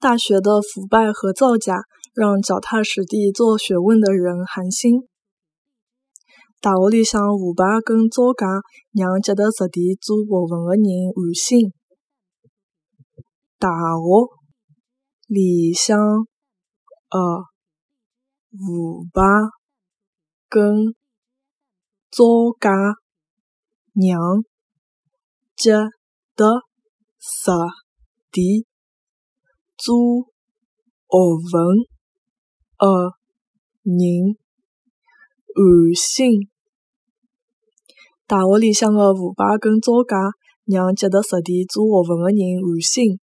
大学的腐败和造假让脚踏实地做学问的人寒心。大学里向腐败跟造假让脚踏实地做学问的人寒心。大学里向的腐败跟造假让脚踏实地做学问的人寒心。大学里向的腐败跟造假让脚踏实地做学问的人寒心。